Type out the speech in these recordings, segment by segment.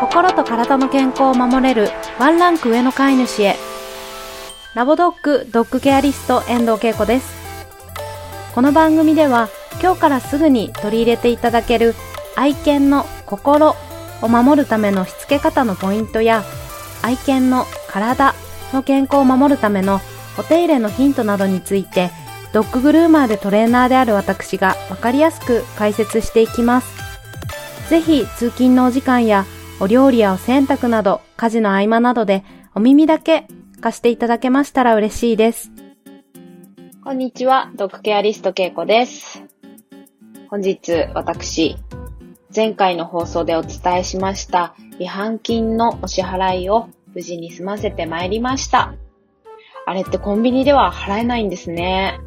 心と体の健康を守れるワンランク上の飼い主へラボドッグドッグケアリスト遠藤恵子ですこの番組では今日からすぐに取り入れていただける愛犬の心を守るためのしつけ方のポイントや愛犬の体の健康を守るためのお手入れのヒントなどについてドッググルーマーでトレーナーである私がわかりやすく解説していきます。ぜひ通勤のお時間やお料理やお洗濯など家事の合間などでお耳だけ貸していただけましたら嬉しいです。こんにちは、ドッグケアリストけいこです。本日私、前回の放送でお伝えしました違反金のお支払いを無事に済ませてまいりました。あれってコンビニでは払えないんですね。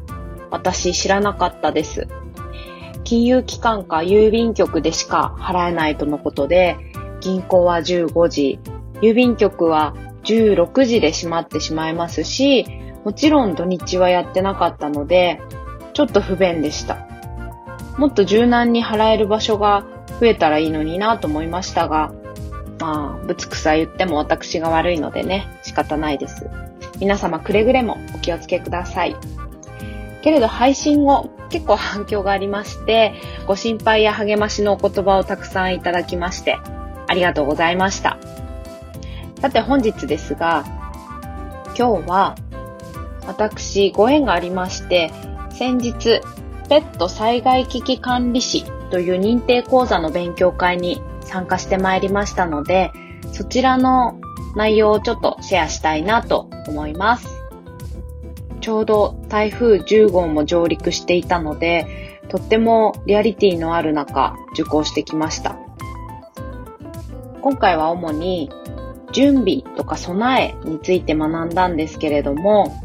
私知らなかったです。金融機関か郵便局でしか払えないとのことで、銀行は15時、郵便局は16時で閉まってしまいますし、もちろん土日はやってなかったので、ちょっと不便でした。もっと柔軟に払える場所が増えたらいいのになと思いましたが、まあ、ぶつくさ言っても私が悪いのでね、仕方ないです。皆様くれぐれもお気をつけください。けれど配信後結構反響がありまして、ご心配や励ましのお言葉をたくさんいただきまして、ありがとうございました。さて本日ですが、今日は私ご縁がありまして、先日、ペット災害危機管理士という認定講座の勉強会に参加してまいりましたので、そちらの内容をちょっとシェアしたいなと思います。ちょうど台風10号も上陸していたので、とってもリアリティのある中、受講してきました。今回は主に準備とか備えについて学んだんですけれども、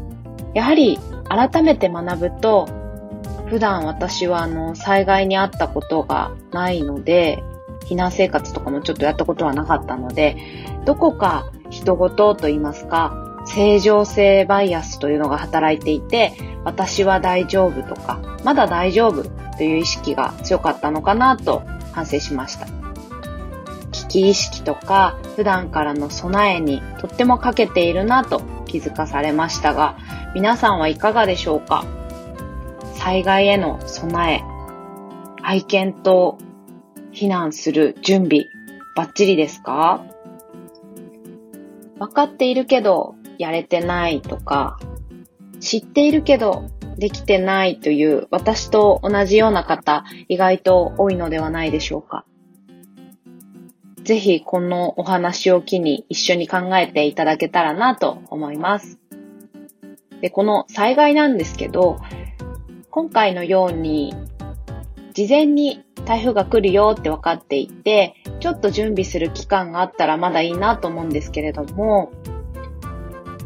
やはり改めて学ぶと、普段私はあの災害にあったことがないので、避難生活とかもちょっとやったことはなかったので、どこか人事と言いますか、正常性バイアスというのが働いていて、私は大丈夫とか、まだ大丈夫という意識が強かったのかなと反省しました。危機意識とか普段からの備えにとっても欠けているなと気づかされましたが、皆さんはいかがでしょうか？災害への備え、愛犬と避難する準備、バッチリですか？分かっているけど、やれてないとか、知っているけどできてないという私と同じような方意外と多いのではないでしょうか？ぜひこのお話を機に一緒に考えていただけたらなと思います。で、この災害なんですけど、今回のように事前に台風が来るよって分かっていて、ちょっと準備する期間があったらまだいいなと思うんですけれども、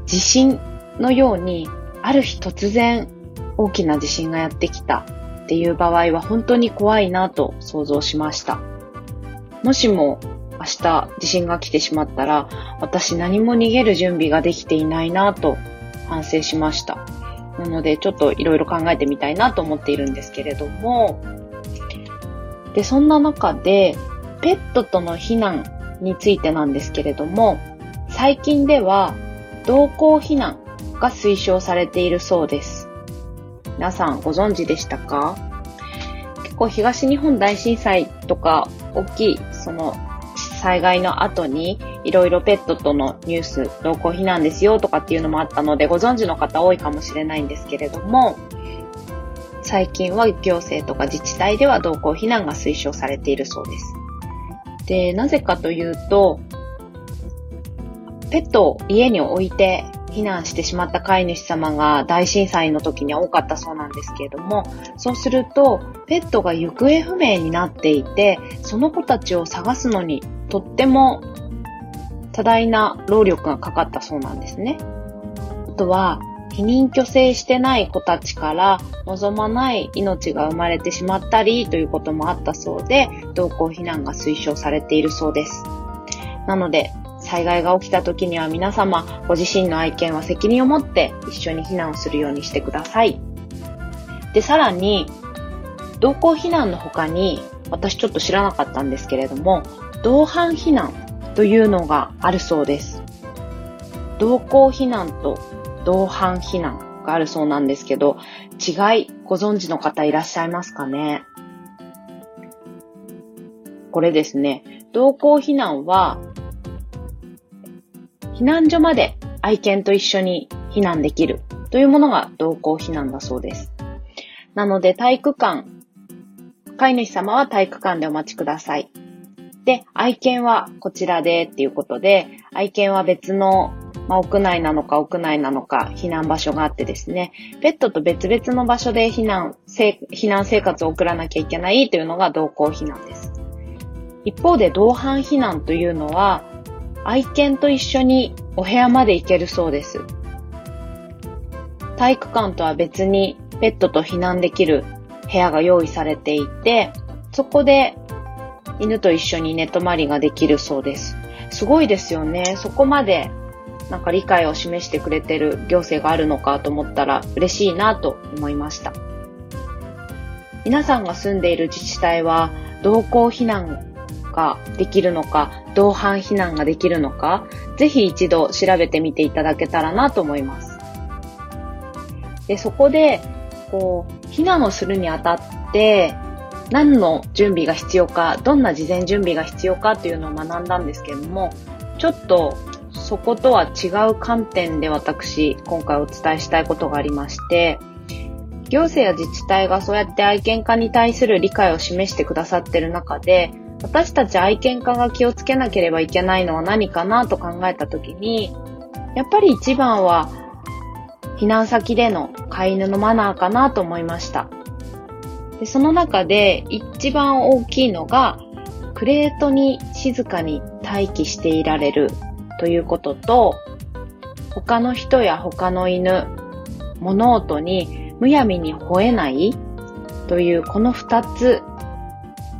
地震のように、ある日突然大きな地震がやってきたっていう場合は本当に怖いなと想像しました。もしも明日地震が来てしまったら、私何も逃げる準備ができていないなと反省しました。なのでちょっといろいろ考えてみたいなと思っているんですけれども、で、そんな中で、ペットとの避難についてなんですけれども、最近では同行避難が推奨されているそうです。皆さんご存知でしたか？結構東日本大震災とか大きいその災害の後にいろいろペットとのニュース、同行避難ですよとかっていうのもあったのでご存知の方多いかもしれないんですけれども、最近は行政とか自治体では同行避難が推奨されているそうです。で、なぜかというと、ペットを家に置いて避難してしまった飼い主様が大震災の時には多かったそうなんですけれども、そうすると、ペットが行方不明になっていて、その子たちを探すのにとっても多大な労力がかかったそうなんですね。あとは、避妊去勢してない子たちから望まない命が生まれてしまったりということもあったそうで、同行避難が推奨されているそうです。なので、災害が起きた時には皆様、ご自身の愛犬は責任を持って一緒に避難をするようにしてください。で、さらに、同行避難の他に、私ちょっと知らなかったんですけれども、同伴避難というのがあるそうです。同行避難と同伴避難があるそうなんですけど、違いご存知の方いらっしゃいますかね？これですね、同行避難は、避難所まで愛犬と一緒に避難できるというものが同行避難だそうです。なので体育館、飼い主様は体育館でお待ちください。で、愛犬はこちらでっていうことで、愛犬は別のまあ、屋内なのか屋内なのか避難場所があってですね、ペットと別々の場所で避難、避難生活を送らなきゃいけないというのが同行避難です。一方で同伴避難というのは、愛犬と一緒にお部屋まで行けるそうです。体育館とは別にペットと避難できる部屋が用意されていて、そこで犬と一緒に寝泊まりができるそうです。すごいですよね。そこまでなんか理解を示してくれてる行政があるのかと思ったら嬉しいなと思いました。皆さんが住んでいる自治体は同行避難ができるのか、同伴避難ができるのか、ぜひ一度調べてみていただけたらなと思います。で、そこで、こう、避難をするにあたって、何の準備が必要か、どんな事前準備が必要かっていうのを学んだんですけれども、ちょっとそことは違う観点で私、今回お伝えしたいことがありまして、行政や自治体がそうやって愛犬家に対する理解を示してくださっている中で、私たち愛犬家が気をつけなければいけないのは何かなと考えたときに、やっぱり一番は避難先での飼い犬のマナーかなと思いました。でその中で一番大きいのが、クレートに静かに待機していられるということと、他の人や他の犬、物音にむやみに吠えないというこの二つ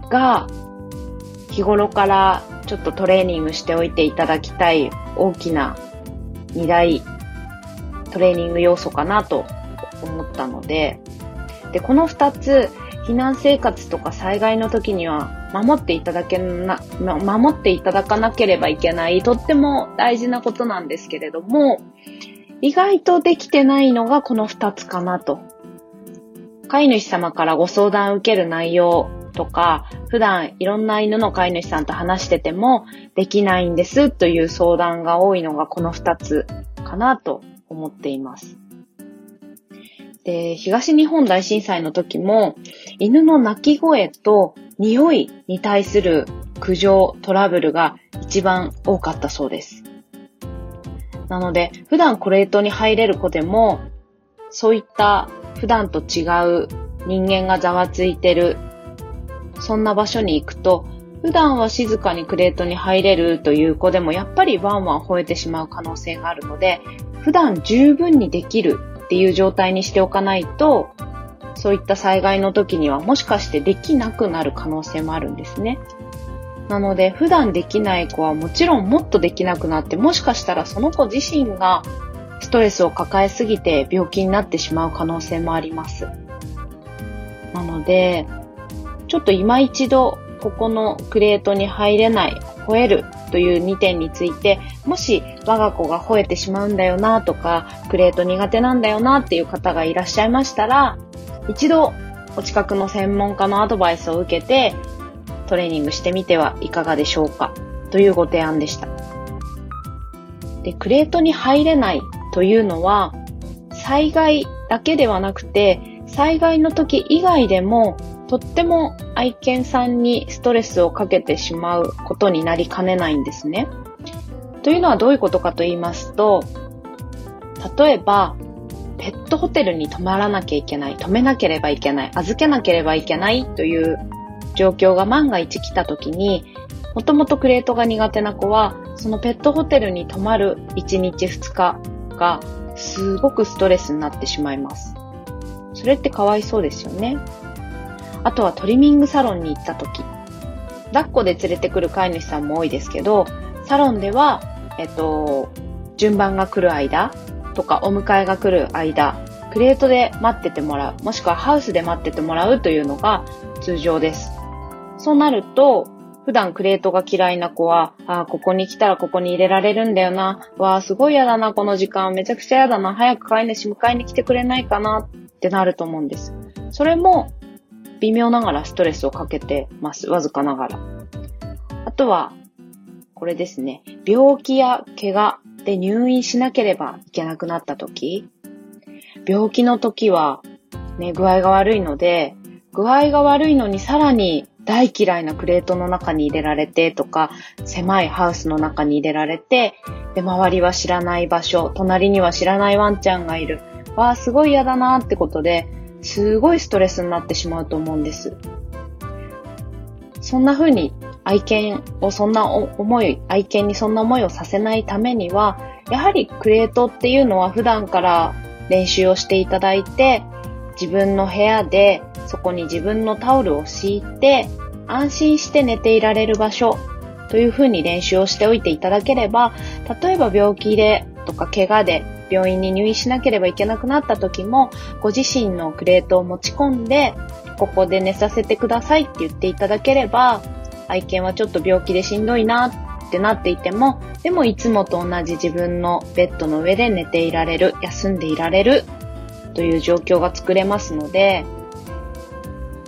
が日頃からちょっとトレーニングしておいていただきたい大きな二大トレーニング要素かなと思ったので、で、この二つ避難生活とか災害の時には守っていただけな、守っていただかなければいけない、とっても大事なことなんですけれども、意外とできてないのがこの二つかなと。飼い主様からご相談を受ける内容とか、普段いろんな犬の飼い主さんと話しててもできないんですという相談が多いのがこの二つかなと思っています。で、東日本大震災の時も、犬の鳴き声と匂いに対する苦情、トラブルが一番多かったそうです。なので、普段コレートに入れる子でも、そういった普段と違う人間がざわついてる、そんな場所に行くと、普段は静かにクレートに入れるという子でもやっぱりワンワン吠えてしまう可能性があるので、普段十分にできるっていう状態にしておかないと、そういった災害の時にはもしかしてできなくなる可能性もあるんですね。なので、普段できない子はもちろんもっとできなくなって、もしかしたらその子自身がストレスを抱えすぎて病気になってしまう可能性もあります。なので、ちょっと今一度ここのクレートに入れない、吠えるという2点について、もし我が子が吠えてしまうんだよなとか、クレート苦手なんだよなっていう方がいらっしゃいましたら、一度お近くの専門家のアドバイスを受けてトレーニングしてみてはいかがでしょうかというご提案でした。で、クレートに入れないというのは災害だけではなくて災害の時以外でもとっても愛犬さんにストレスをかけてしまうことになりかねないんですね。というのはどういうことかと言いますと、例えば、ペットホテルに泊まらなきゃいけない、止めなければいけない、預けなければいけないという状況が万が一来た時に、もともとクレートが苦手な子は、そのペットホテルに泊まる1日2日がすごくストレスになってしまいます。それってかわいそうですよね。あとはトリミングサロンに行った時。抱っこで連れてくる飼い主さんも多いですけど、サロンでは、えっと、順番が来る間とかお迎えが来る間、クレートで待っててもらう、もしくはハウスで待っててもらうというのが通常です。そうなると、普段クレートが嫌いな子は、ああ、ここに来たらここに入れられるんだよな。わあ、すごい嫌だな、この時間。めちゃくちゃ嫌だな。早く飼い主迎えに来てくれないかなってなると思うんです。それも、微妙ながらストレスをかけてます。わずかながら。あとは、これですね。病気や怪我で入院しなければいけなくなった時。病気の時は、ね、具合が悪いので、具合が悪いのにさらに大嫌いなクレートの中に入れられてとか、狭いハウスの中に入れられて、で、周りは知らない場所、隣には知らないワンちゃんがいる。わあ、すごい嫌だなってことで、すごいストレスになってしまうと思うんです。そんな風に愛犬をそんな思い、愛犬にそんな思いをさせないためには、やはりクレートっていうのは普段から練習をしていただいて、自分の部屋でそこに自分のタオルを敷いて、安心して寝ていられる場所というふうに練習をしておいていただければ、例えば病気でとか怪我で病院に入院しなければいけなくなった時も、ご自身のクレートを持ち込んで、ここで寝させてくださいって言っていただければ、愛犬はちょっと病気でしんどいなってなっていても、でもいつもと同じ自分のベッドの上で寝ていられる、休んでいられるという状況が作れますので、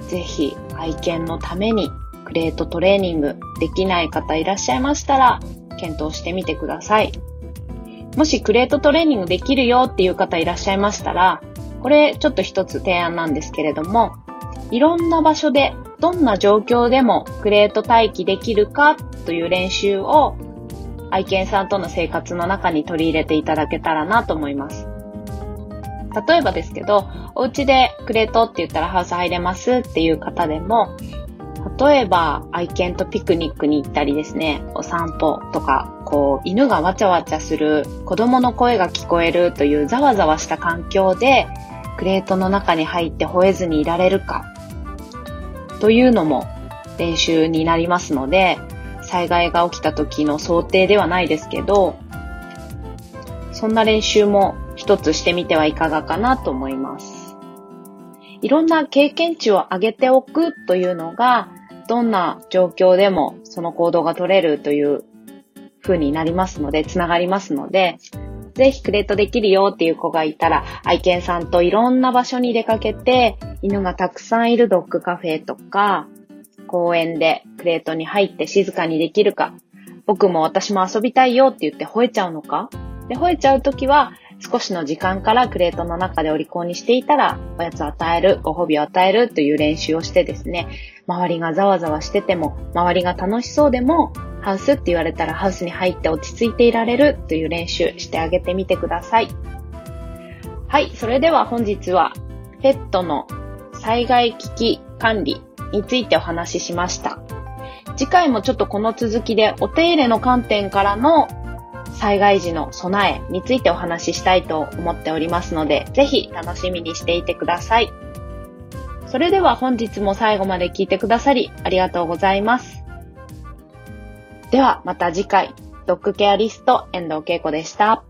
ぜひ愛犬のためにクレートトレーニングできない方いらっしゃいましたら、検討してみてください。もしクレートトレーニングできるよっていう方いらっしゃいましたら、これちょっと一つ提案なんですけれども、いろんな場所でどんな状況でもクレート待機できるかという練習を愛犬さんとの生活の中に取り入れていただけたらなと思います。例えばですけど、お家でクレートって言ったらハウス入れますっていう方でも、例えば愛犬とピクニックに行ったりですね、お散歩とか、こう、犬がわちゃわちゃする、子供の声が聞こえるというざわざわした環境で、クレートの中に入って吠えずにいられるか、というのも練習になりますので、災害が起きた時の想定ではないですけど、そんな練習も一つしてみてはいかがかなと思います。いろんな経験値を上げておくというのが、どんな状況でもその行動が取れるという風になりますので、つながりますので、ぜひクレートできるよっていう子がいたら、愛犬さんといろんな場所に出かけて、犬がたくさんいるドッグカフェとか、公園でクレートに入って静かにできるか、僕も私も遊びたいよって言って吠えちゃうのか？で、吠えちゃうときは、少しの時間からクレートの中でお利口にしていたら、おやつを与える、ご褒美を与えるという練習をしてですね、周りがざわざわしてても、周りが楽しそうでも、ハウスって言われたらハウスに入って落ち着いていられるという練習してあげてみてください。はい、それでは本日は、ペットの災害危機管理についてお話ししました。次回もちょっとこの続きでお手入れの観点からの災害時の備えについてお話ししたいと思っておりますので、ぜひ楽しみにしていてください。それでは本日も最後まで聞いてくださりありがとうございます。ではまた次回、ドッグケアリスト遠藤恵子でした。